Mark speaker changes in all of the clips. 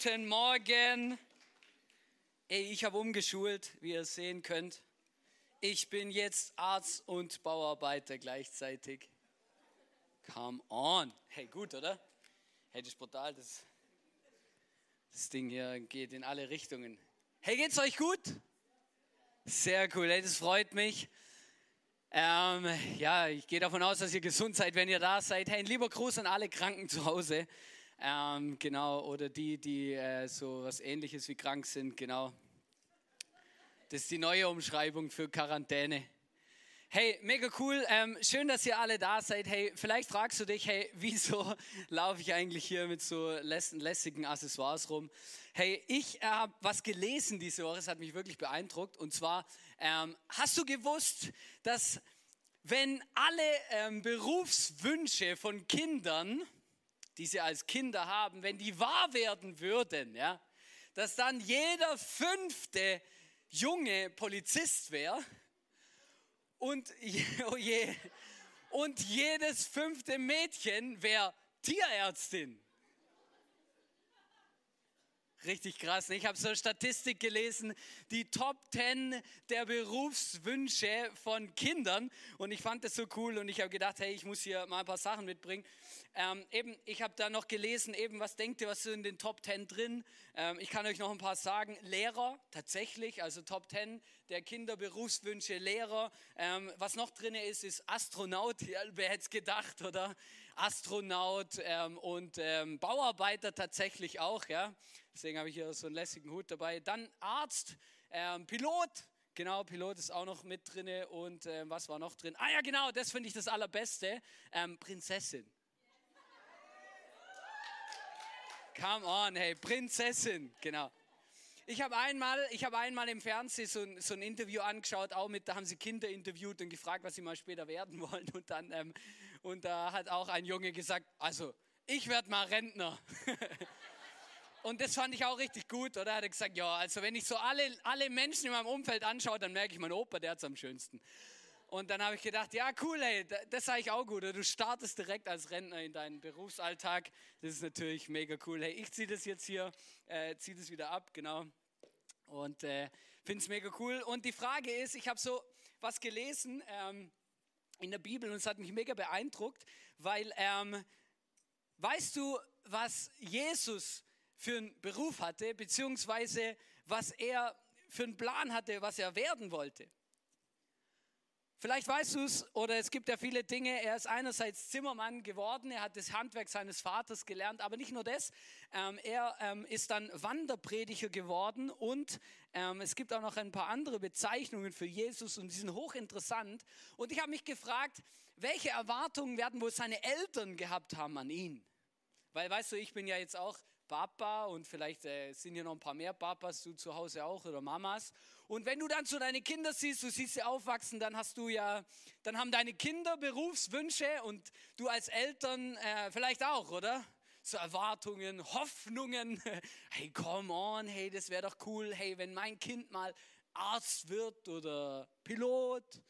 Speaker 1: Guten Morgen. Ey, ich habe umgeschult, wie ihr sehen könnt. Ich bin jetzt Arzt und Bauarbeiter gleichzeitig. Come on. Hey, gut, oder? Hey, das ist brutal. Das, das Ding hier geht in alle Richtungen. Hey, geht's euch gut? Sehr cool, hey, das freut mich. Ähm, ja, ich gehe davon aus, dass ihr gesund seid, wenn ihr da seid. Hey, ein lieber Gruß an alle Kranken zu Hause. Ähm, genau, oder die, die äh, so was ähnliches wie krank sind, genau. Das ist die neue Umschreibung für Quarantäne. Hey, mega cool. Ähm, schön, dass ihr alle da seid. Hey, vielleicht fragst du dich, hey, wieso laufe ich eigentlich hier mit so lässigen Accessoires rum? Hey, ich habe was gelesen diese Woche, es hat mich wirklich beeindruckt. Und zwar, ähm, hast du gewusst, dass wenn alle ähm, Berufswünsche von Kindern, die sie als Kinder haben, wenn die wahr werden würden, ja, dass dann jeder fünfte Junge Polizist wäre und, oh und jedes fünfte Mädchen wäre Tierärztin. Richtig krass. Ich habe so eine Statistik gelesen, die Top 10 der Berufswünsche von Kindern. Und ich fand das so cool und ich habe gedacht, hey, ich muss hier mal ein paar Sachen mitbringen. Ähm, eben, ich habe da noch gelesen, eben, was denkt ihr, was ist in den Top 10 drin? Ähm, ich kann euch noch ein paar sagen. Lehrer, tatsächlich, also Top 10 der Kinderberufswünsche Lehrer. Ähm, was noch drin ist, ist Astronaut. Ja, wer hätte es gedacht, oder? Astronaut ähm, und ähm, Bauarbeiter tatsächlich auch, ja. Deswegen habe ich hier so einen lässigen Hut dabei. Dann Arzt, ähm, Pilot, Genau, Pilot ist auch noch mit drin. Und äh, was war noch drin? Ah ja, genau, das finde ich das Allerbeste. Ähm, Prinzessin. Come on, hey, Prinzessin, genau. Ich habe einmal, habe einmal im Fernsehen so ein, so ein, Interview angeschaut, auch mit, da haben sie Kinder interviewt und gefragt, was sie mal später werden wollen. Und dann, ähm, und da hat auch ein Junge gesagt, also ich werde mal Rentner. und das fand ich auch richtig gut, oder? Er hat gesagt, ja, also wenn ich so alle, alle Menschen in meinem Umfeld anschaue, dann merke ich, mein Opa, der hat es am schönsten. Und dann habe ich gedacht, ja, cool, ey, das sage ich auch gut. Du startest direkt als Rentner in deinen Berufsalltag. Das ist natürlich mega cool. Hey, ich ziehe das jetzt hier, äh, ziehe das wieder ab, genau. Und äh, finde es mega cool. Und die Frage ist, ich habe so was gelesen ähm, in der Bibel und es hat mich mega beeindruckt, weil, ähm, weißt du, was Jesus für einen Beruf hatte, beziehungsweise was er für einen Plan hatte, was er werden wollte? Vielleicht weißt du es, oder es gibt ja viele Dinge. Er ist einerseits Zimmermann geworden, er hat das Handwerk seines Vaters gelernt, aber nicht nur das. Ähm, er ähm, ist dann Wanderprediger geworden und ähm, es gibt auch noch ein paar andere Bezeichnungen für Jesus und die sind hochinteressant. Und ich habe mich gefragt, welche Erwartungen werden wohl seine Eltern gehabt haben an ihn? Weil, weißt du, ich bin ja jetzt auch Papa und vielleicht äh, sind hier noch ein paar mehr Papas, du zu Hause auch oder Mamas. Und wenn du dann so deine Kinder siehst, du siehst sie aufwachsen, dann hast du ja, dann haben deine Kinder Berufswünsche und du als Eltern äh, vielleicht auch, oder? So Erwartungen, Hoffnungen. Hey, come on, hey, das wäre doch cool. Hey, wenn mein Kind mal Arzt wird oder Pilot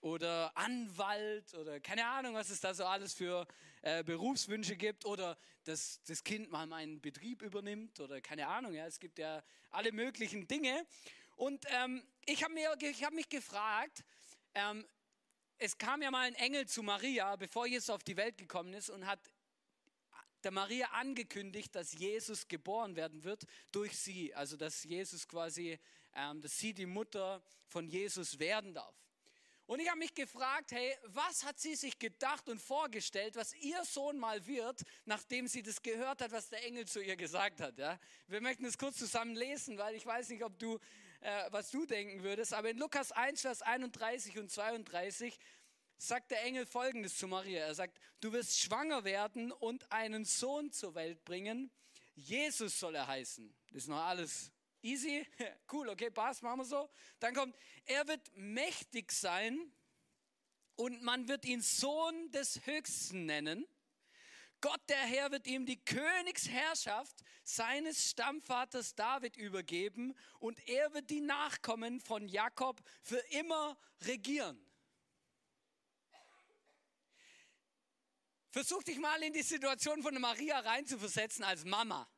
Speaker 1: oder Anwalt oder keine Ahnung, was es da so alles für äh, Berufswünsche gibt oder dass das Kind mal meinen Betrieb übernimmt oder keine Ahnung. Ja, es gibt ja alle möglichen Dinge. Und ähm, ich habe hab mich gefragt, ähm, es kam ja mal ein Engel zu Maria, bevor Jesus auf die Welt gekommen ist und hat der Maria angekündigt, dass Jesus geboren werden wird durch sie. Also dass Jesus quasi, ähm, dass sie die Mutter von Jesus werden darf. Und ich habe mich gefragt, hey, was hat sie sich gedacht und vorgestellt, was ihr Sohn mal wird, nachdem sie das gehört hat, was der Engel zu ihr gesagt hat. Ja? Wir möchten es kurz zusammen lesen, weil ich weiß nicht, ob du, äh, was du denken würdest. Aber in Lukas 1, Vers 31 und 32 sagt der Engel Folgendes zu Maria. Er sagt, du wirst schwanger werden und einen Sohn zur Welt bringen. Jesus soll er heißen. Das ist noch alles Easy, cool, okay, passt, machen wir so. Dann kommt, er wird mächtig sein und man wird ihn Sohn des Höchsten nennen. Gott der Herr wird ihm die Königsherrschaft seines Stammvaters David übergeben und er wird die Nachkommen von Jakob für immer regieren. Versuch dich mal in die Situation von Maria reinzuversetzen als Mama.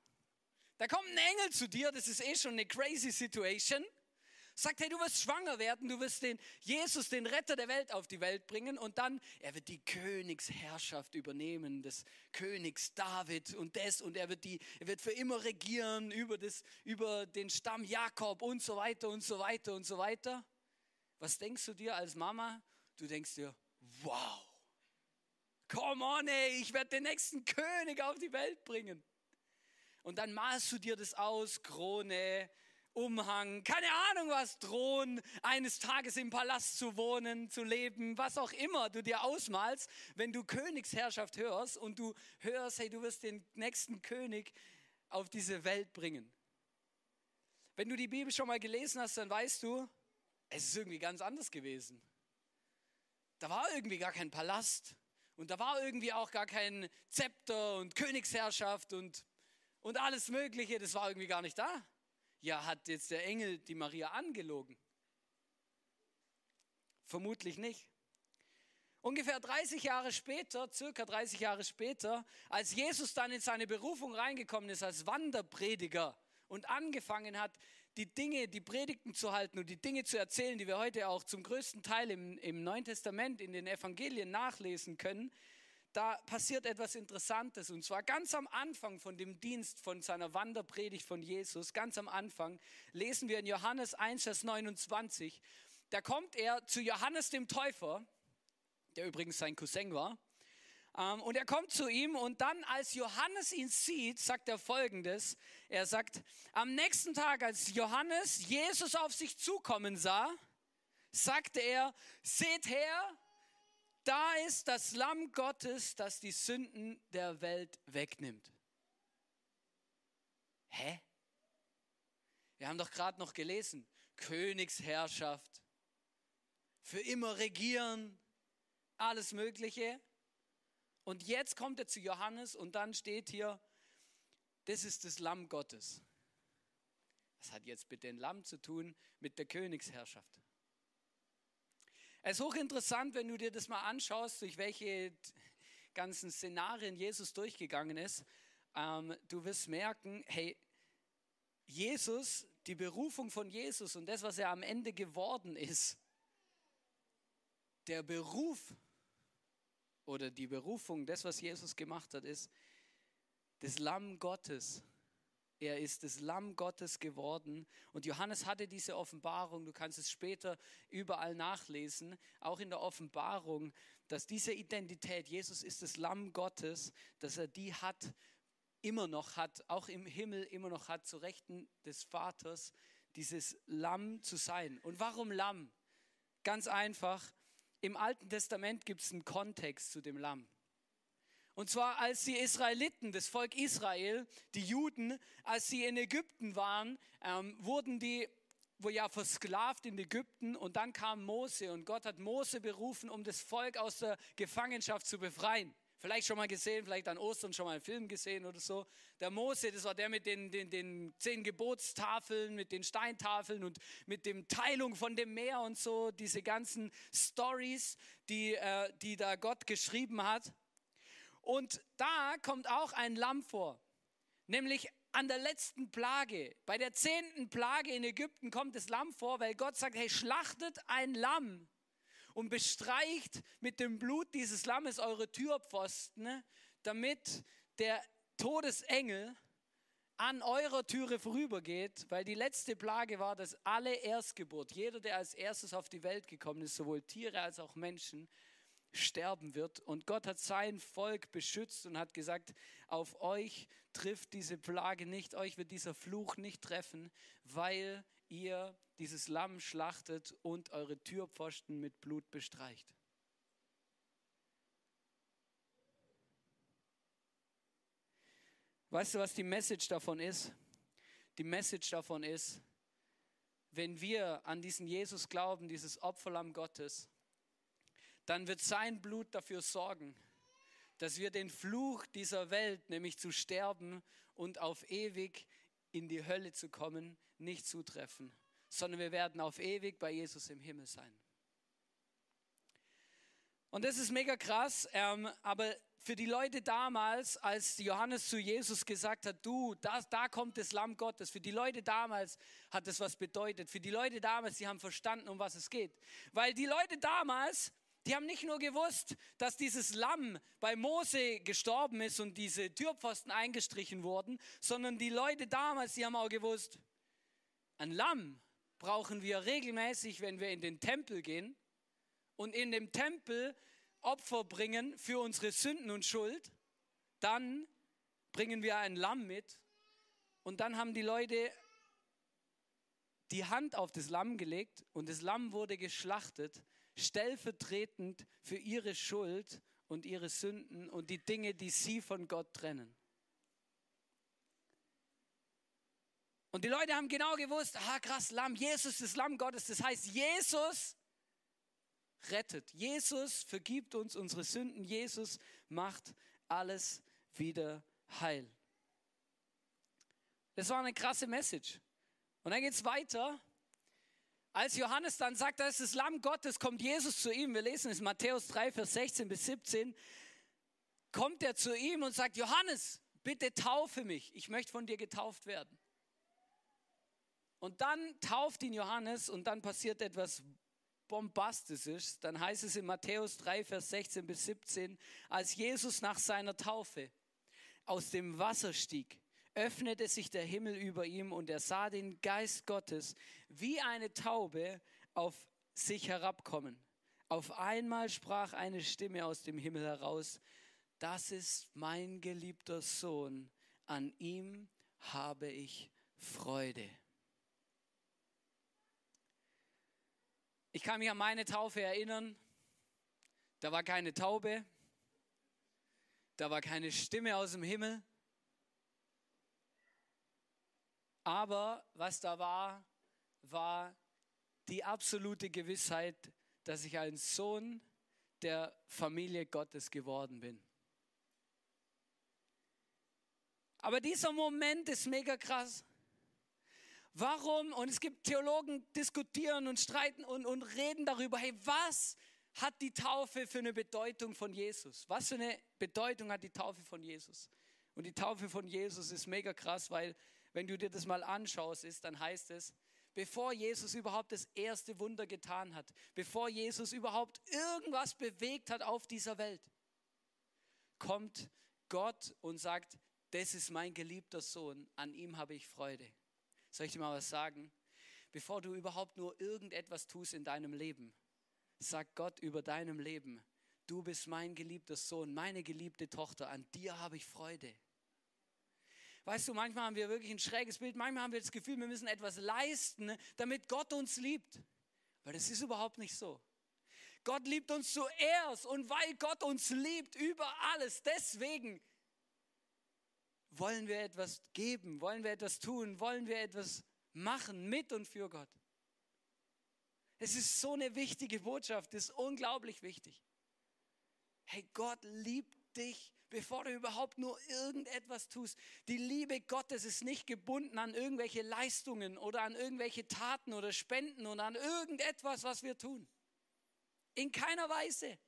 Speaker 1: Da kommt ein Engel zu dir, das ist eh schon eine crazy Situation. Sagt, hey, du wirst schwanger werden, du wirst den Jesus, den Retter der Welt, auf die Welt bringen und dann, er wird die Königsherrschaft übernehmen, des Königs David und des und er wird die, er wird für immer regieren über das, über den Stamm Jakob und so weiter und so weiter und so weiter. Was denkst du dir als Mama? Du denkst dir, wow, come on, ey, ich werde den nächsten König auf die Welt bringen. Und dann malst du dir das aus, Krone, Umhang, keine Ahnung was, drohen, eines Tages im Palast zu wohnen, zu leben, was auch immer du dir ausmalst, wenn du Königsherrschaft hörst und du hörst, hey, du wirst den nächsten König auf diese Welt bringen. Wenn du die Bibel schon mal gelesen hast, dann weißt du, es ist irgendwie ganz anders gewesen. Da war irgendwie gar kein Palast und da war irgendwie auch gar kein Zepter und Königsherrschaft und und alles Mögliche, das war irgendwie gar nicht da. Ja, hat jetzt der Engel die Maria angelogen? Vermutlich nicht. Ungefähr 30 Jahre später, circa 30 Jahre später, als Jesus dann in seine Berufung reingekommen ist als Wanderprediger und angefangen hat, die Dinge, die Predigten zu halten und die Dinge zu erzählen, die wir heute auch zum größten Teil im, im Neuen Testament, in den Evangelien nachlesen können, da passiert etwas Interessantes. Und zwar ganz am Anfang von dem Dienst, von seiner Wanderpredigt von Jesus, ganz am Anfang, lesen wir in Johannes 1, Vers 29, da kommt er zu Johannes dem Täufer, der übrigens sein Cousin war. Ähm, und er kommt zu ihm und dann, als Johannes ihn sieht, sagt er folgendes. Er sagt, am nächsten Tag, als Johannes Jesus auf sich zukommen sah, sagte er, seht her, da ist das Lamm Gottes, das die Sünden der Welt wegnimmt. Hä? Wir haben doch gerade noch gelesen, Königsherrschaft, für immer regieren, alles Mögliche. Und jetzt kommt er zu Johannes und dann steht hier, das ist das Lamm Gottes. Was hat jetzt mit dem Lamm zu tun, mit der Königsherrschaft? Es ist hochinteressant, wenn du dir das mal anschaust, durch welche ganzen Szenarien Jesus durchgegangen ist. Ähm, du wirst merken, hey, Jesus, die Berufung von Jesus und das, was er am Ende geworden ist, der Beruf oder die Berufung, das, was Jesus gemacht hat, ist das Lamm Gottes er ist das Lamm Gottes geworden. Und Johannes hatte diese Offenbarung. Du kannst es später überall nachlesen, auch in der Offenbarung, dass diese Identität, Jesus ist das Lamm Gottes, dass er die hat, immer noch hat, auch im Himmel immer noch hat, zu Rechten des Vaters, dieses Lamm zu sein. Und warum Lamm? Ganz einfach, im Alten Testament gibt es einen Kontext zu dem Lamm. Und zwar als die Israeliten, das Volk Israel, die Juden, als sie in Ägypten waren, ähm, wurden die wo ja versklavt in Ägypten und dann kam Mose und Gott hat Mose berufen, um das Volk aus der Gefangenschaft zu befreien. Vielleicht schon mal gesehen, vielleicht an Ostern schon mal einen Film gesehen oder so. Der Mose, das war der mit den, den, den zehn Gebotstafeln, mit den Steintafeln und mit dem Teilung von dem Meer und so, diese ganzen Stories, die, äh, die da Gott geschrieben hat. Und da kommt auch ein Lamm vor, nämlich an der letzten Plage. Bei der zehnten Plage in Ägypten kommt das Lamm vor, weil Gott sagt, hey, schlachtet ein Lamm und bestreicht mit dem Blut dieses Lammes eure Türpfosten, damit der Todesengel an eurer Türe vorübergeht, weil die letzte Plage war, dass alle Erstgeburt, jeder, der als erstes auf die Welt gekommen ist, sowohl Tiere als auch Menschen, sterben wird. Und Gott hat sein Volk beschützt und hat gesagt, auf euch trifft diese Plage nicht, euch wird dieser Fluch nicht treffen, weil ihr dieses Lamm schlachtet und eure Türpfosten mit Blut bestreicht. Weißt du, was die Message davon ist? Die Message davon ist, wenn wir an diesen Jesus glauben, dieses Opferlamm Gottes, dann wird sein Blut dafür sorgen, dass wir den Fluch dieser Welt, nämlich zu sterben und auf ewig in die Hölle zu kommen, nicht zutreffen, sondern wir werden auf ewig bei Jesus im Himmel sein. Und das ist mega krass, ähm, aber für die Leute damals, als Johannes zu Jesus gesagt hat, du, das, da kommt das Lamm Gottes, für die Leute damals hat das was bedeutet. Für die Leute damals, die haben verstanden, um was es geht. Weil die Leute damals, die haben nicht nur gewusst, dass dieses Lamm bei Mose gestorben ist und diese Türpfosten eingestrichen wurden, sondern die Leute damals, die haben auch gewusst, ein Lamm brauchen wir regelmäßig, wenn wir in den Tempel gehen. Und in dem Tempel Opfer bringen für unsere Sünden und Schuld, dann bringen wir ein Lamm mit und dann haben die Leute die Hand auf das Lamm gelegt und das Lamm wurde geschlachtet, stellvertretend für ihre Schuld und ihre Sünden und die Dinge, die sie von Gott trennen. Und die Leute haben genau gewusst, ah krass, Lamm, Jesus ist Lamm Gottes. Das heißt, Jesus rettet. Jesus vergibt uns unsere Sünden. Jesus macht alles wieder heil. Das war eine krasse Message. Und dann geht es weiter. Als Johannes dann sagt, das ist das Lamm Gottes, kommt Jesus zu ihm. Wir lesen es Matthäus 3, Vers 16 bis 17. Kommt er zu ihm und sagt, Johannes, bitte taufe mich. Ich möchte von dir getauft werden. Und dann tauft ihn Johannes und dann passiert etwas bombastisch ist, dann heißt es in Matthäus 3, Vers 16 bis 17, als Jesus nach seiner Taufe aus dem Wasser stieg, öffnete sich der Himmel über ihm und er sah den Geist Gottes wie eine Taube auf sich herabkommen. Auf einmal sprach eine Stimme aus dem Himmel heraus, das ist mein geliebter Sohn, an ihm habe ich Freude. Ich kann mich an meine Taufe erinnern. Da war keine Taube. Da war keine Stimme aus dem Himmel. Aber was da war, war die absolute Gewissheit, dass ich ein Sohn der Familie Gottes geworden bin. Aber dieser Moment ist mega krass. Warum? Und es gibt Theologen, diskutieren und streiten und, und reden darüber, hey, was hat die Taufe für eine Bedeutung von Jesus? Was für eine Bedeutung hat die Taufe von Jesus? Und die Taufe von Jesus ist mega krass, weil wenn du dir das mal anschaust, ist, dann heißt es, bevor Jesus überhaupt das erste Wunder getan hat, bevor Jesus überhaupt irgendwas bewegt hat auf dieser Welt, kommt Gott und sagt, das ist mein geliebter Sohn, an ihm habe ich Freude. Soll ich dir mal was sagen? Bevor du überhaupt nur irgendetwas tust in deinem Leben, sagt Gott über deinem Leben, du bist mein geliebter Sohn, meine geliebte Tochter, an dir habe ich Freude. Weißt du, manchmal haben wir wirklich ein schräges Bild, manchmal haben wir das Gefühl, wir müssen etwas leisten, damit Gott uns liebt. Weil das ist überhaupt nicht so. Gott liebt uns zuerst und weil Gott uns liebt über alles, deswegen wollen wir etwas geben? Wollen wir etwas tun? Wollen wir etwas machen mit und für Gott? Es ist so eine wichtige Botschaft, ist unglaublich wichtig. Hey, Gott liebt dich, bevor du überhaupt nur irgendetwas tust. Die Liebe Gottes ist nicht gebunden an irgendwelche Leistungen oder an irgendwelche Taten oder Spenden oder an irgendetwas, was wir tun. In keiner Weise.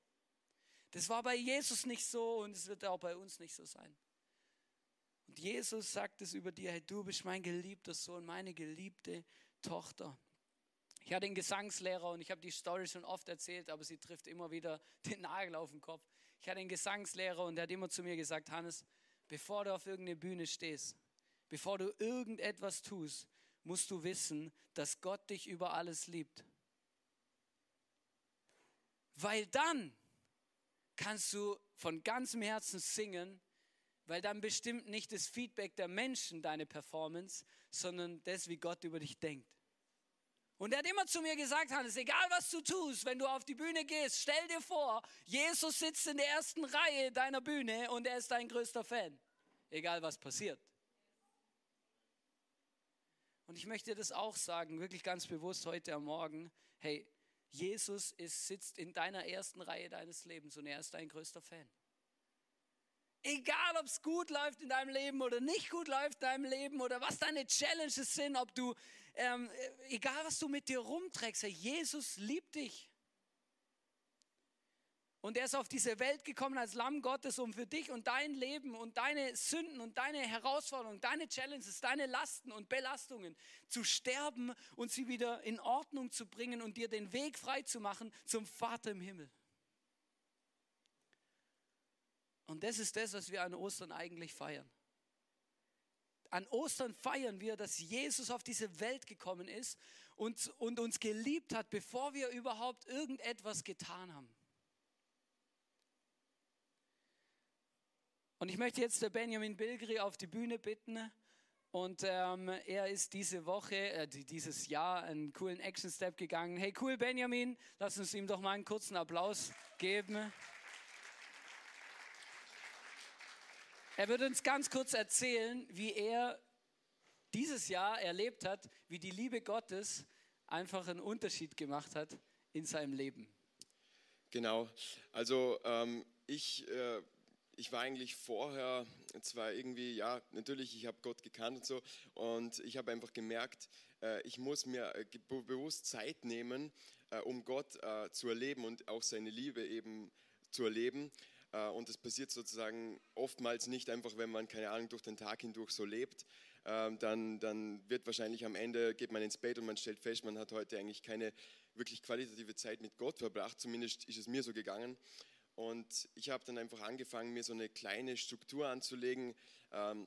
Speaker 1: Das war bei Jesus nicht so und es wird auch bei uns nicht so sein. Und Jesus sagt es über dir, hey, du bist mein geliebter Sohn, meine geliebte Tochter. Ich hatte einen Gesangslehrer und ich habe die Story schon oft erzählt, aber sie trifft immer wieder den Nagel auf den Kopf. Ich hatte einen Gesangslehrer und der hat immer zu mir gesagt, Hannes, bevor du auf irgendeine Bühne stehst, bevor du irgendetwas tust, musst du wissen, dass Gott dich über alles liebt. Weil dann kannst du von ganzem Herzen singen, weil dann bestimmt nicht das Feedback der Menschen deine Performance, sondern das, wie Gott über dich denkt. Und er hat immer zu mir gesagt, Hannes, egal was du tust, wenn du auf die Bühne gehst, stell dir vor, Jesus sitzt in der ersten Reihe deiner Bühne und er ist dein größter Fan. Egal was passiert. Und ich möchte das auch sagen, wirklich ganz bewusst heute am Morgen. Hey, Jesus ist, sitzt in deiner ersten Reihe deines Lebens und er ist dein größter Fan. Egal, ob es gut läuft in deinem Leben oder nicht gut läuft in deinem Leben oder was deine Challenges sind, ob du, ähm, egal was du mit dir rumträgst, Jesus liebt dich. Und er ist auf diese Welt gekommen als Lamm Gottes, um für dich und dein Leben und deine Sünden und deine Herausforderungen, deine Challenges, deine Lasten und Belastungen zu sterben und sie wieder in Ordnung zu bringen und dir den Weg frei zu machen zum Vater im Himmel. Und das ist das, was wir an Ostern eigentlich feiern. An Ostern feiern wir, dass Jesus auf diese Welt gekommen ist und, und uns geliebt hat, bevor wir überhaupt irgendetwas getan haben. Und ich möchte jetzt der Benjamin Bilgeri auf die Bühne bitten. Und ähm, er ist diese Woche, äh, dieses Jahr einen coolen Action Step gegangen. Hey, cool, Benjamin, lass uns ihm doch mal einen kurzen Applaus geben. Er wird uns ganz kurz erzählen, wie er dieses Jahr erlebt hat, wie die Liebe Gottes einfach einen Unterschied gemacht hat in seinem Leben.
Speaker 2: Genau, also ähm, ich äh, ich war eigentlich vorher zwar irgendwie, ja, natürlich, ich habe Gott gekannt und so, und ich habe einfach gemerkt, äh, ich muss mir äh, bewusst Zeit nehmen, äh, um Gott zu erleben und auch seine Liebe eben zu erleben. Und das passiert sozusagen oftmals nicht einfach, wenn man, keine Ahnung, durch den Tag hindurch so lebt. Ähm, dann, dann wird wahrscheinlich am Ende, geht man ins Bett und man stellt fest, man hat heute eigentlich keine wirklich qualitative Zeit mit Gott verbracht. Zumindest ist es mir so gegangen. Und ich habe dann einfach angefangen, mir so eine kleine Struktur anzulegen, ähm,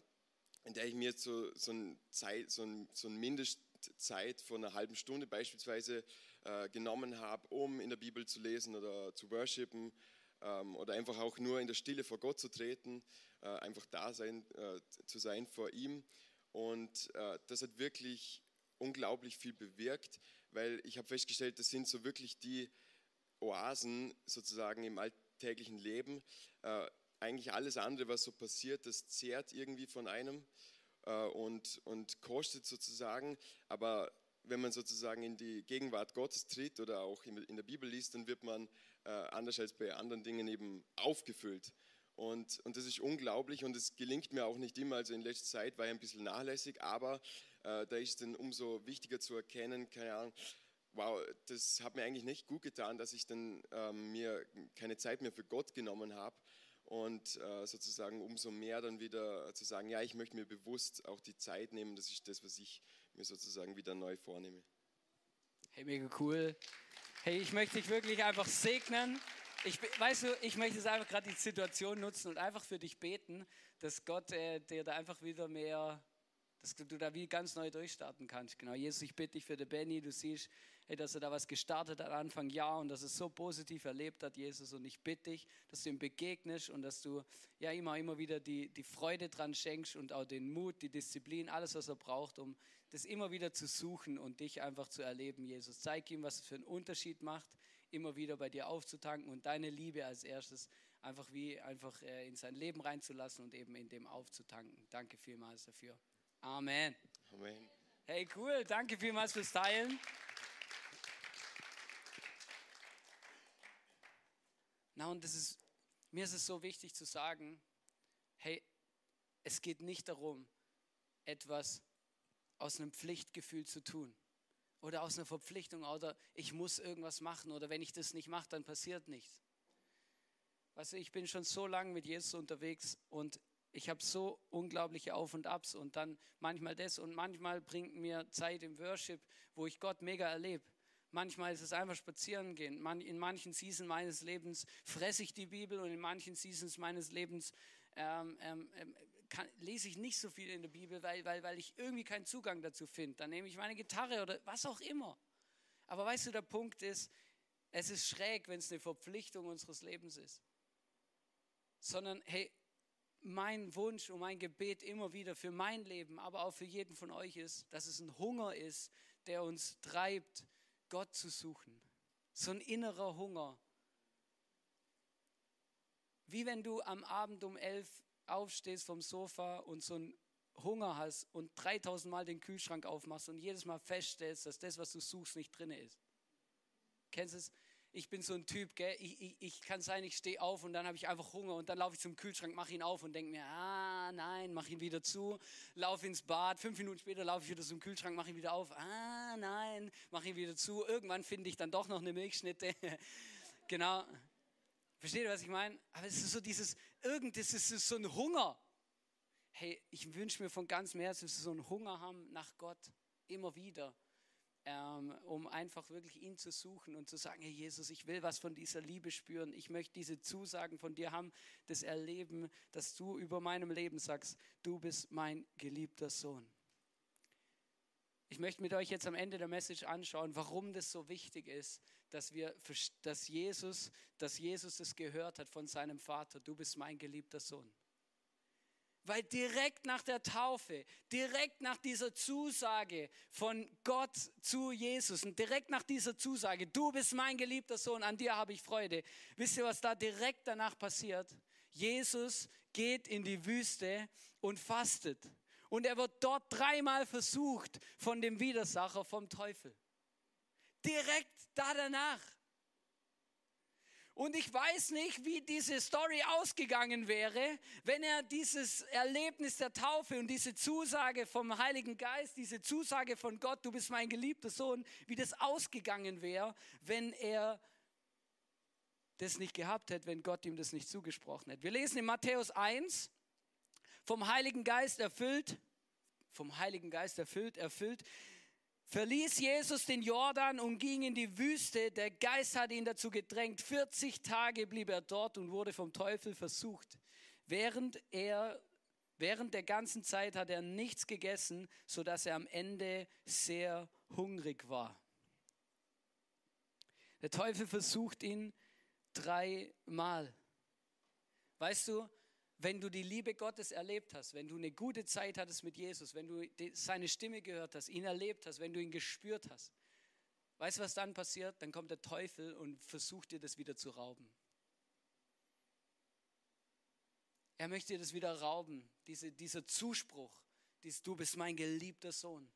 Speaker 2: in der ich mir so, so, ein Zeit, so, ein, so ein Mindestzeit von einer halben Stunde beispielsweise äh, genommen habe, um in der Bibel zu lesen oder zu worshipen oder einfach auch nur in der Stille vor Gott zu treten, äh, einfach da sein, äh, zu sein vor ihm. Und äh, das hat wirklich unglaublich viel bewirkt, weil ich habe festgestellt, das sind so wirklich die Oasen sozusagen im Alltag täglichen Leben. Eigentlich alles andere, was so passiert, das zehrt irgendwie von einem und, und kostet sozusagen. Aber wenn man sozusagen in die Gegenwart Gottes tritt oder auch in, der Bibel liest, dann wird man äh, anders als bei anderen Dingen eben aufgefüllt. Und, und das ist unglaublich und es gelingt mir auch nicht immer. Also in letzter Zeit war ich ein bisschen nachlässig, aber äh, da ist es dann umso wichtiger zu erkennen, keine Ahnung, wow, das hat mir eigentlich nicht gut getan, dass ich dann ähm, mir keine Zeit mehr für Gott genommen habe und äh, sozusagen umso mehr dann wieder zu sagen, ja, ich möchte mir bewusst auch die Zeit nehmen, das ist das, was ich mir sozusagen wieder neu vornehme.
Speaker 1: Hey, mega cool. Hey, ich möchte dich wirklich einfach segnen. Ich, weißt du, ich möchte jetzt einfach gerade die Situation nutzen und einfach für dich beten, dass Gott äh, dir da einfach wieder mehr dass du da wie ganz neu durchstarten kannst. Genau, Jesus, ich bitte dich für den Benny, du siehst, hey, dass er da was gestartet hat Anfang Jahr und dass er es so positiv erlebt hat, Jesus. Und ich bitte dich, dass du ihm begegnest und dass du ja immer, immer wieder die, die Freude dran schenkst und auch den Mut, die Disziplin, alles, was er braucht, um das immer wieder zu suchen und dich einfach zu erleben, Jesus. Zeig ihm, was es für einen Unterschied macht, immer wieder bei dir aufzutanken und deine Liebe als erstes einfach wie einfach äh, in sein Leben reinzulassen und eben in dem aufzutanken. Danke vielmals dafür. Amen.
Speaker 2: Amen.
Speaker 1: Hey, cool. Danke vielmals fürs Teilen. Na, und das ist, mir ist es so wichtig zu sagen, hey, es geht nicht darum, etwas aus einem Pflichtgefühl zu tun oder aus einer Verpflichtung oder ich muss irgendwas machen oder wenn ich das nicht mache, dann passiert nichts. Weißt du, ich bin schon so lange mit Jesus unterwegs und ich habe so unglaubliche Auf und Abs und dann manchmal das und manchmal bringt mir Zeit im Worship, wo ich Gott mega erlebe. Manchmal ist es einfach spazieren gehen. In manchen Seasons meines Lebens fresse ich die Bibel und in manchen Seasons meines Lebens ähm, ähm, ähm kann, lese ich nicht so viel in der Bibel, weil, weil, weil ich irgendwie keinen Zugang dazu finde. Dann nehme ich meine Gitarre oder was auch immer. Aber weißt du, der Punkt ist, es ist schräg, wenn es eine Verpflichtung unseres Lebens ist. Sondern, hey, mein Wunsch und mein Gebet immer wieder für mein Leben, aber auch für jeden von euch ist, dass es ein Hunger ist, der uns treibt, Gott zu suchen. So ein innerer Hunger. Wie wenn du am Abend um elf aufstehst vom Sofa und so einen Hunger hast und 3000 Mal den Kühlschrank aufmachst und jedes Mal feststellst, dass das, was du suchst, nicht drin ist. Kennst du es? Ich bin so ein Typ, gell? Ich, ich, ich kann sein, ich stehe auf und dann habe ich einfach Hunger und dann laufe ich zum Kühlschrank, mache ihn auf und denke mir, ah nein, mache ihn wieder zu, laufe ins Bad, fünf Minuten später laufe ich wieder zum Kühlschrank, mache ihn wieder auf, ah nein, mache ihn wieder zu. Irgendwann finde ich dann doch noch eine Milchschnitte. genau. Versteht ihr, was ich meine? Aber es ist so dieses, irgendes ist so ein Hunger. Hey, ich wünsche mir von ganzem Herzen, dass wir so einen Hunger haben nach Gott, immer wieder, ähm, um einfach wirklich ihn zu suchen und zu sagen, hey Jesus, ich will was von dieser Liebe spüren. Ich möchte diese Zusagen von dir haben, das Erleben, dass du über meinem Leben sagst, du bist mein geliebter Sohn. Ich möchte mit euch jetzt am Ende der Message anschauen, warum das so wichtig ist, dass, wir, dass, Jesus, dass Jesus das gehört hat von seinem Vater. Du bist mein geliebter Sohn. Weil direkt nach der Taufe, direkt nach dieser Zusage von Gott zu Jesus und direkt nach dieser Zusage, du bist mein geliebter Sohn, an dir habe ich Freude. Wisst ihr, was da direkt danach passiert? Jesus geht in die Wüste und fastet. Und er wird dort dreimal versucht von dem Widersacher, vom Teufel. Direkt da danach. Und ich weiß nicht, wie diese Story ausgegangen wäre, wenn er dieses Erlebnis der Taufe und diese Zusage vom Heiligen Geist, diese Zusage von Gott, du bist mein geliebter Sohn, wie das ausgegangen wäre, wenn er das nicht gehabt hätte, wenn Gott ihm das nicht zugesprochen hätte. Wir lesen in Matthäus 1, vom Heiligen Geist erfüllt, vom Heiligen Geist erfüllt, erfüllt, verließ Jesus den Jordan und ging in die Wüste. Der Geist hat ihn dazu gedrängt. 40 Tage blieb er dort und wurde vom Teufel versucht. Während er Während der ganzen Zeit hat er nichts gegessen, sodass er am Ende sehr hungrig war. Der Teufel versucht ihn dreimal. Weißt du, wenn du die Liebe Gottes erlebt hast, wenn du eine gute Zeit hattest mit Jesus, wenn du seine Stimme gehört hast, ihn erlebt hast, wenn du ihn gespürt hast, weißt du, was dann passiert? Dann kommt der Teufel und versucht dir das wieder zu rauben. Er möchte dir das wieder rauben, diese, dieser Zuspruch, dieses, du bist mein geliebter Sohn,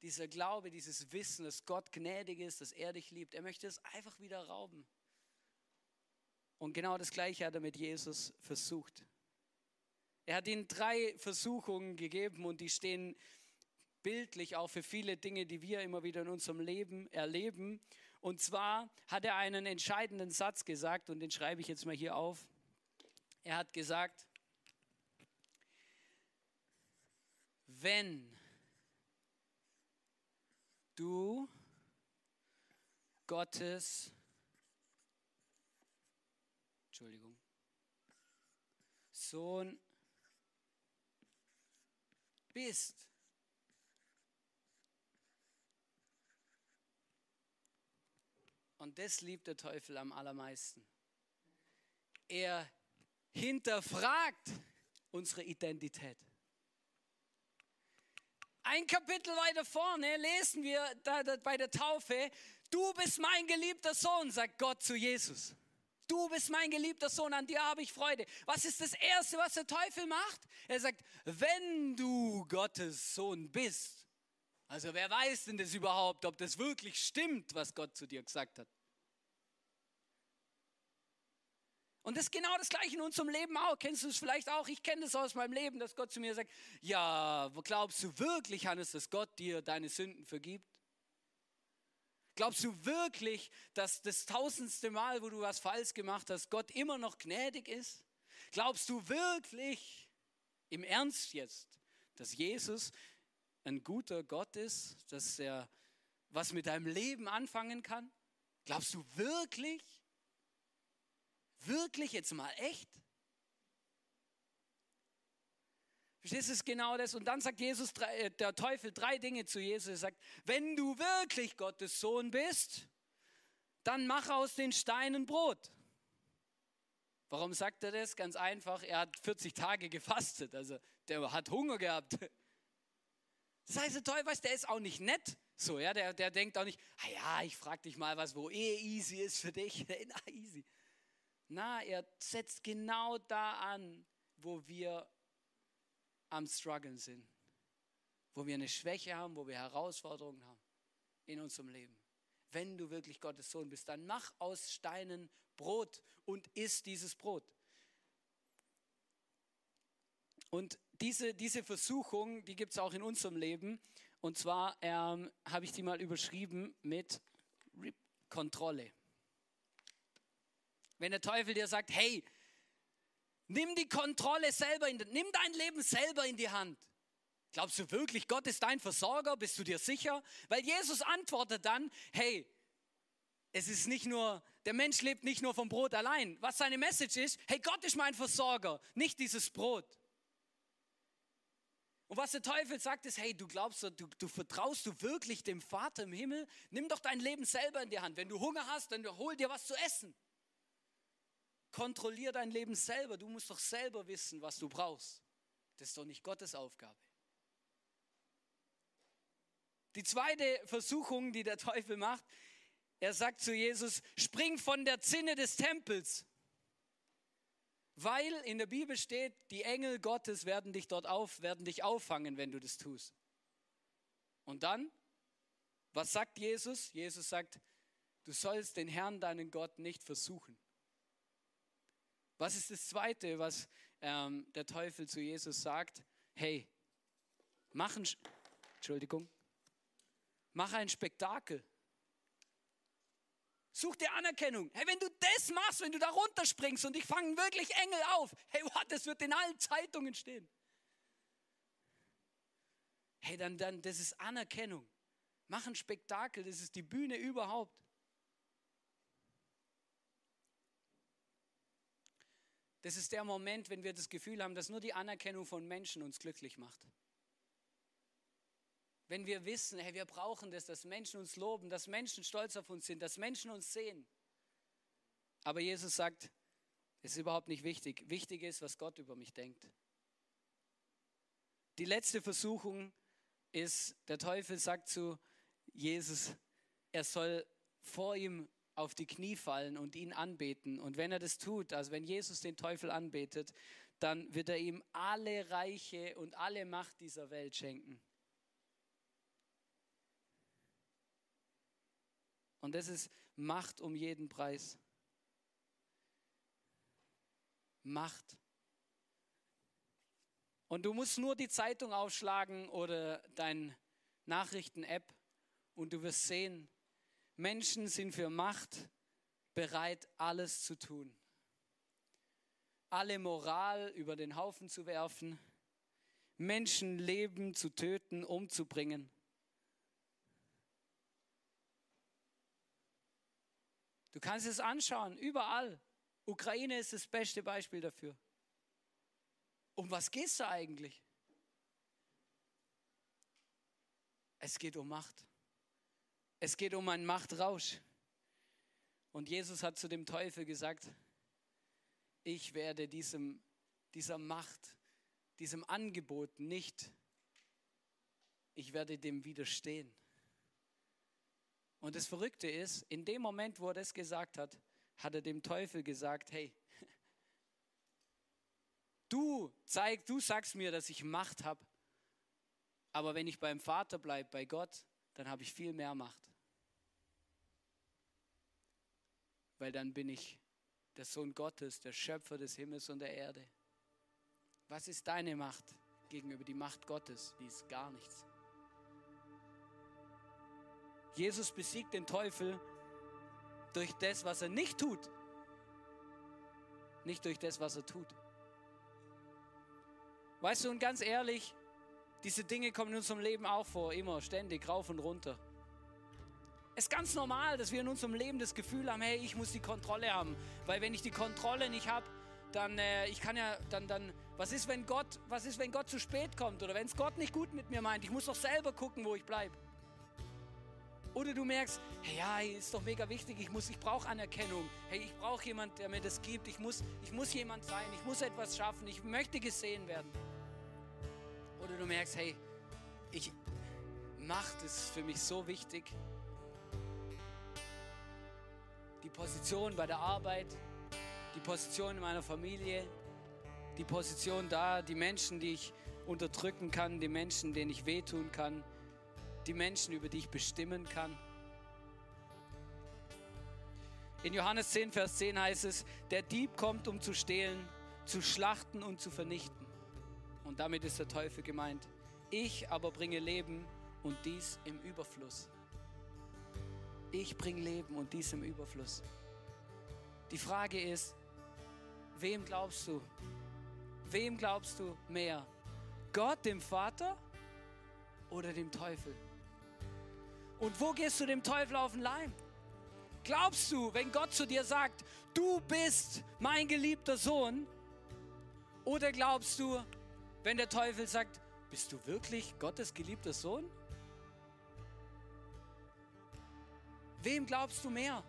Speaker 1: dieser Glaube, dieses Wissen, dass Gott gnädig ist, dass er dich liebt. Er möchte es einfach wieder rauben. Und genau das Gleiche hat er mit Jesus versucht. Er hat ihnen drei Versuchungen gegeben und die stehen bildlich auch für viele Dinge, die wir immer wieder in unserem Leben erleben. Und zwar hat er einen entscheidenden Satz gesagt und den schreibe ich jetzt mal hier auf. Er hat gesagt, wenn du Gottes, Entschuldigung, Sohn bist. Und das liebt der Teufel am allermeisten. Er hinterfragt unsere Identität. Ein Kapitel weiter vorne lesen wir da, da, bei der Taufe, du bist mein geliebter Sohn, sagt Gott zu Jesus. Du bist mein geliebter Sohn, an dir habe ich Freude. Was ist das Erste, was der Teufel macht? Er sagt, wenn du Gottes Sohn bist. Also wer weiß denn das überhaupt, ob das wirklich stimmt, was Gott zu dir gesagt hat? Und das ist genau das Gleiche in unserem Leben auch. Kennst du es vielleicht auch? Ich kenne das aus meinem Leben, dass Gott zu mir sagt, ja, glaubst du wirklich, Hannes, dass Gott dir deine Sünden vergibt? Glaubst du wirklich, dass das tausendste Mal, wo du was falsch gemacht hast, Gott immer noch gnädig ist? Glaubst du wirklich, im Ernst jetzt, dass Jesus ein guter Gott ist, dass er was mit deinem Leben anfangen kann? Glaubst du wirklich? Wirklich jetzt mal echt? Verstehst du, ist genau das. Und dann sagt Jesus, äh, der Teufel drei Dinge zu Jesus. Er sagt, wenn du wirklich Gottes Sohn bist, dann mach aus den Steinen Brot. Warum sagt er das? Ganz einfach, er hat 40 Tage gefastet, also der hat Hunger gehabt. Das heißt, der Teufel, der ist auch nicht nett. So, ja, der, der denkt auch nicht, ah ja, ich frag dich mal was, wo eh easy ist für dich. Na, easy. Na, er setzt genau da an, wo wir am struggeln sind. Wo wir eine Schwäche haben, wo wir Herausforderungen haben in unserem Leben. Wenn du wirklich Gottes Sohn bist, dann mach aus Steinen Brot und isst dieses Brot. Und diese, diese Versuchung, die gibt es auch in unserem Leben. Und zwar ähm, habe ich die mal überschrieben mit Kontrolle. Wenn der Teufel dir sagt, hey, nimm die Kontrolle selber in, nimm dein Leben selber in die Hand. Glaubst du wirklich, Gott ist dein Versorger? Bist du dir sicher? Weil Jesus antwortet dann, hey, es ist nicht nur, der Mensch lebt nicht nur vom Brot allein. Was seine Message ist, hey, Gott ist mein Versorger, nicht dieses Brot. Und was der Teufel sagt, ist, hey, du glaubst, du, du vertraust du wirklich dem Vater im Himmel? Nimm doch dein Leben selber in die Hand. Wenn du Hunger hast, dann hol dir was zu essen. Kontrollier dein Leben selber. Du musst doch selber wissen, was du brauchst. Das ist doch nicht Gottes Aufgabe. Die zweite Versuchung, die der Teufel macht, er sagt zu Jesus, spring von der Zinne des Tempels. Weil in der Bibel steht, die Engel Gottes werden dich dort auf, werden dich auffangen, wenn du das tust. Und dann, was sagt Jesus? Jesus sagt, du sollst den Herrn, deinen Gott, nicht versuchen. Was ist das Zweite, was ähm, der Teufel zu Jesus sagt? Hey, mach ein, Entschuldigung, mach ein Spektakel. Such dir Anerkennung. Hey, wenn du das machst, wenn du da runterspringst und ich fangen wirklich Engel auf, hey, what, das wird in allen Zeitungen stehen. Hey, dann, dann, das ist Anerkennung. Mach ein Spektakel, das ist die Bühne überhaupt. Das ist der Moment, wenn wir das Gefühl haben, dass nur die Anerkennung von Menschen uns glücklich macht. Wenn wir wissen, hey, wir brauchen das, dass Menschen uns loben, dass Menschen stolz auf uns sind, dass Menschen uns sehen. Aber Jesus sagt, es ist überhaupt nicht wichtig. Wichtig ist, was Gott über mich denkt. Die letzte Versuchung ist, der Teufel sagt zu Jesus, er soll vor ihm auf die Knie fallen und ihn anbeten. Und wenn er das tut, also wenn Jesus den Teufel anbetet, dann wird er ihm alle Reiche und alle Macht dieser Welt schenken. Und das ist Macht um jeden Preis. Macht. Und du musst nur die Zeitung aufschlagen oder dein Nachrichten-App und du wirst sehen, Menschen sind für Macht bereit, alles zu tun. Alle Moral über den Haufen zu werfen, Menschenleben zu töten, umzubringen. Du kannst es anschauen, überall. Ukraine ist das beste Beispiel dafür. Um was geht es da eigentlich? Es geht um Macht. Es geht um einen Machtrausch. Und Jesus hat zu dem Teufel gesagt, ich werde diesem, dieser Macht, diesem Angebot nicht, ich werde dem widerstehen. Und das Verrückte ist, in dem Moment, wo er das gesagt hat, hat er dem Teufel gesagt, hey, du zeig, du sagst mir, dass ich Macht habe, aber wenn ich beim Vater bleibe, bei Gott, dann habe ich viel mehr Macht. Weil dann bin ich der Sohn Gottes, der Schöpfer des Himmels und der Erde. Was ist deine Macht gegenüber die Macht Gottes? Die ist gar nichts. Jesus besiegt den Teufel durch das, was er nicht tut, nicht durch das, was er tut. Weißt du, und ganz ehrlich, diese Dinge kommen in unserem Leben auch vor, immer, ständig, rauf und runter. Es ist ganz normal, dass wir in unserem Leben das Gefühl haben, hey, ich muss die Kontrolle haben. Weil wenn ich die Kontrolle nicht habe, dann, äh, ich kann ja, dann, dann, Was ist, wenn Gott, was ist, wenn Gott zu spät kommt oder wenn es Gott nicht gut mit mir meint? Ich muss doch selber gucken, wo ich bleibe. Oder du merkst, hey, ja, ist doch mega wichtig, ich, ich brauche Anerkennung. Hey, ich brauche jemanden, der mir das gibt. Ich muss, ich muss jemand sein, ich muss etwas schaffen, ich möchte gesehen werden. Oder du merkst, hey, ich, Macht ist für mich so wichtig. Die Position bei der Arbeit, die Position in meiner Familie, die Position da, die Menschen, die ich unterdrücken kann, die Menschen, denen ich wehtun kann, die Menschen, über die ich bestimmen kann. In Johannes 10, Vers 10 heißt es, der Dieb kommt, um zu stehlen, zu schlachten und zu vernichten. Und damit ist der Teufel gemeint. Ich aber bringe Leben und dies im Überfluss. Ich bringe Leben und dies im Überfluss. Die Frage ist, wem glaubst du? Wem glaubst du mehr? Gott, dem Vater oder dem Teufel? Und wo gehst du dem Teufel auf den Leim? Glaubst du, wenn Gott zu dir sagt, du bist mein geliebter Sohn? Oder glaubst du, wenn der Teufel sagt, bist du wirklich Gottes geliebter Sohn? Wem glaubst du mehr?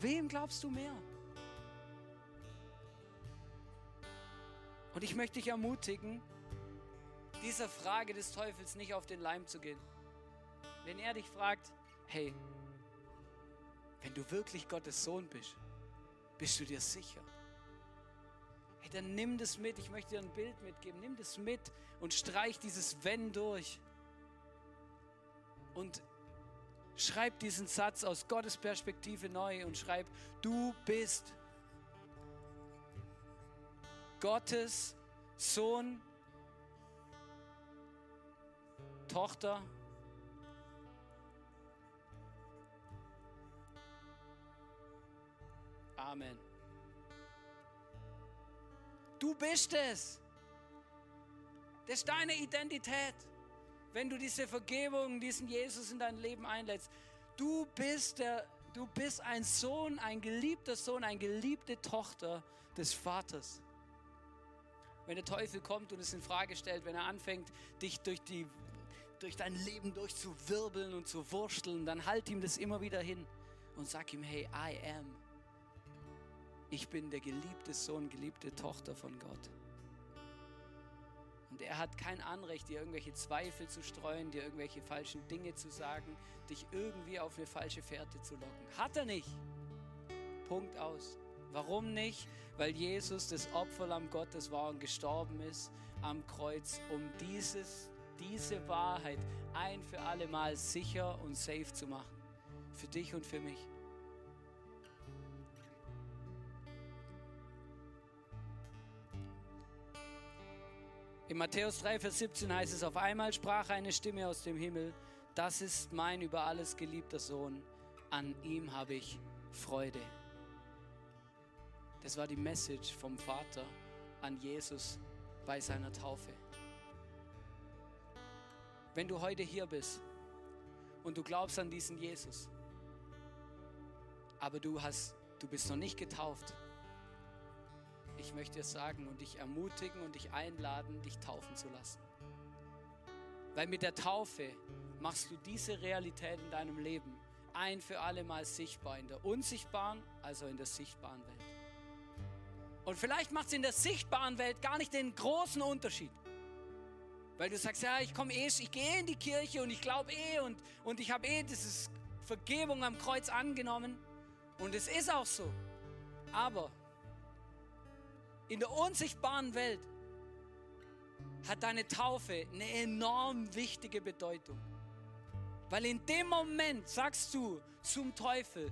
Speaker 1: Wem glaubst du mehr? Und ich möchte dich ermutigen, dieser Frage des Teufels nicht auf den Leim zu gehen. Wenn er dich fragt, hey, wenn du wirklich Gottes Sohn bist, bist du dir sicher? Hey, dann nimm das mit. Ich möchte dir ein Bild mitgeben. Nimm das mit und streich dieses Wenn durch. Und Schreib diesen Satz aus Gottes Perspektive neu und schreib, du bist Gottes Sohn, Tochter. Amen. Du bist es. Das ist deine Identität wenn du diese Vergebung, diesen Jesus in dein Leben einlädst. Du bist, der, du bist ein Sohn, ein geliebter Sohn, eine geliebte Tochter des Vaters. Wenn der Teufel kommt und es in Frage stellt, wenn er anfängt, dich durch, die, durch dein Leben durchzuwirbeln und zu wursteln, dann halt ihm das immer wieder hin und sag ihm, hey, I am. Ich bin der geliebte Sohn, geliebte Tochter von Gott. Und er hat kein Anrecht, dir irgendwelche Zweifel zu streuen, dir irgendwelche falschen Dinge zu sagen, dich irgendwie auf eine falsche Fährte zu locken. Hat er nicht. Punkt aus. Warum nicht? Weil Jesus das Opferlamm Gottes war und gestorben ist am Kreuz, um dieses, diese Wahrheit ein für alle Mal sicher und safe zu machen. Für dich und für mich. In Matthäus 3, Vers 17 heißt es, auf einmal sprach eine Stimme aus dem Himmel, das ist mein über alles geliebter Sohn, an ihm habe ich Freude. Das war die Message vom Vater an Jesus bei seiner Taufe. Wenn du heute hier bist und du glaubst an diesen Jesus, aber du, hast, du bist noch nicht getauft, ich möchte dir sagen und dich ermutigen und dich einladen, dich taufen zu lassen. Weil mit der Taufe machst du diese Realität in deinem Leben ein für alle Mal sichtbar, in der unsichtbaren, also in der sichtbaren Welt. Und vielleicht macht es in der sichtbaren Welt gar nicht den großen Unterschied. Weil du sagst, ja, ich komme eh, ich gehe in die Kirche und ich glaube eh und, und ich habe eh diese Vergebung am Kreuz angenommen. Und es ist auch so. Aber in der unsichtbaren Welt hat deine Taufe eine enorm wichtige Bedeutung. Weil in dem Moment sagst du zum Teufel,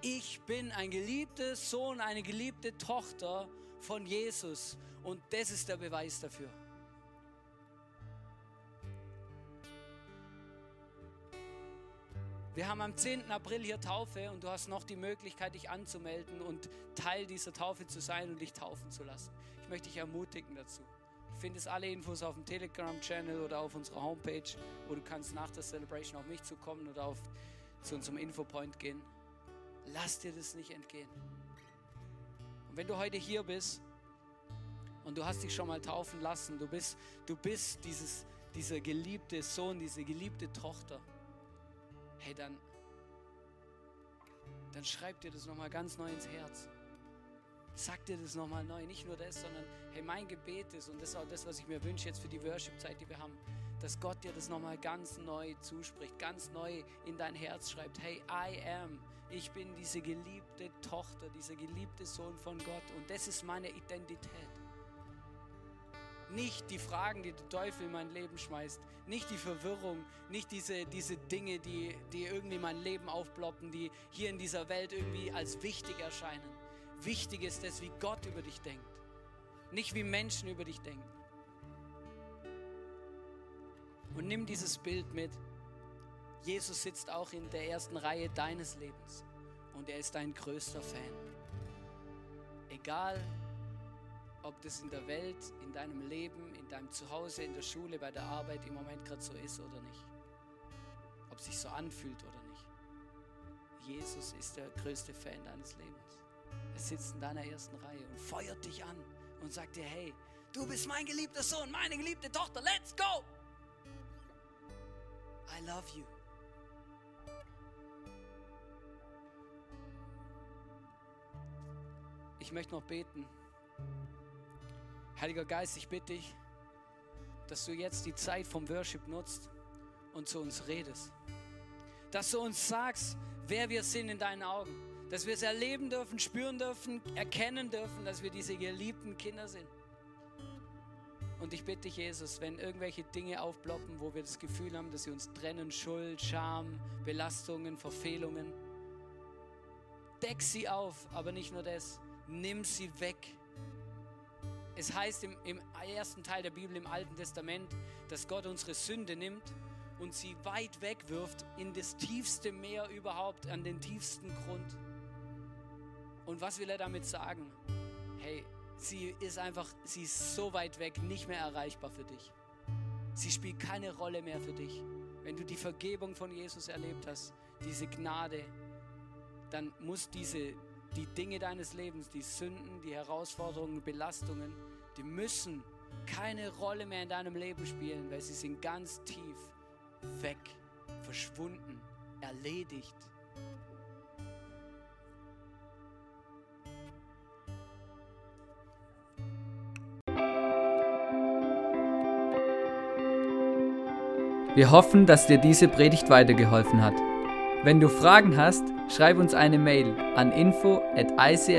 Speaker 1: ich bin ein geliebter Sohn, eine geliebte Tochter von Jesus und das ist der Beweis dafür. Wir haben am 10. April hier Taufe und du hast noch die Möglichkeit, dich anzumelden und Teil dieser Taufe zu sein und dich taufen zu lassen. Ich möchte dich ermutigen dazu. Du findest alle Infos auf dem Telegram-Channel oder auf unserer Homepage oder du kannst nach der Celebration auf mich zukommen oder auf, zu unserem Infopoint gehen. Lass dir das nicht entgehen. Und wenn du heute hier bist und du hast dich schon mal taufen lassen, du bist, du bist dieses, dieser geliebte Sohn, diese geliebte Tochter, hey, dann, dann schreib dir das nochmal ganz neu ins Herz. Sag dir das nochmal neu. Nicht nur das, sondern hey, mein Gebet ist, und das ist auch das, was ich mir wünsche jetzt für die Worship-Zeit, die wir haben, dass Gott dir das nochmal ganz neu zuspricht, ganz neu in dein Herz schreibt. Hey, I am. Ich bin diese geliebte Tochter, dieser geliebte Sohn von Gott und das ist meine Identität. Nicht die Fragen, die der Teufel in mein Leben schmeißt, nicht die Verwirrung, nicht diese, diese Dinge, die, die irgendwie mein Leben aufploppen, die hier in dieser Welt irgendwie als wichtig erscheinen. Wichtig ist es, wie Gott über dich denkt, nicht wie Menschen über dich denken. Und nimm dieses Bild mit. Jesus sitzt auch in der ersten Reihe deines Lebens und er ist dein größter Fan. Egal, ob das in der Welt, in deinem Leben, in deinem Zuhause, in der Schule, bei der Arbeit im Moment gerade so ist oder nicht. Ob es sich so anfühlt oder nicht. Jesus ist der größte Fan deines Lebens. Er sitzt in deiner ersten Reihe und feuert dich an und sagt dir, hey, du bist mein geliebter Sohn, meine geliebte Tochter, let's go! I love you. Ich möchte noch beten. Heiliger Geist, ich bitte dich, dass du jetzt die Zeit vom Worship nutzt und zu uns redest. Dass du uns sagst, wer wir sind in deinen Augen. Dass wir es erleben dürfen, spüren dürfen, erkennen dürfen, dass wir diese geliebten Kinder sind. Und ich bitte dich, Jesus, wenn irgendwelche Dinge aufploppen, wo wir das Gefühl haben, dass sie uns trennen, Schuld, Scham, Belastungen, Verfehlungen, deck sie auf, aber nicht nur das, nimm sie weg. Es heißt im, im ersten Teil der Bibel im Alten Testament, dass Gott unsere Sünde nimmt und sie weit wegwirft in das tiefste Meer überhaupt, an den tiefsten Grund. Und was will er damit sagen? Hey, sie ist einfach, sie ist so weit weg, nicht mehr erreichbar für dich. Sie spielt keine Rolle mehr für dich. Wenn du die Vergebung von Jesus erlebt hast, diese Gnade, dann muss diese, die Dinge deines Lebens, die Sünden, die Herausforderungen, Belastungen, die müssen keine Rolle mehr in deinem Leben spielen, weil sie sind ganz tief weg, verschwunden, erledigt.
Speaker 3: Wir hoffen, dass dir diese Predigt weitergeholfen hat. Wenn du Fragen hast, schreib uns eine Mail an info at icf-vlbg.at.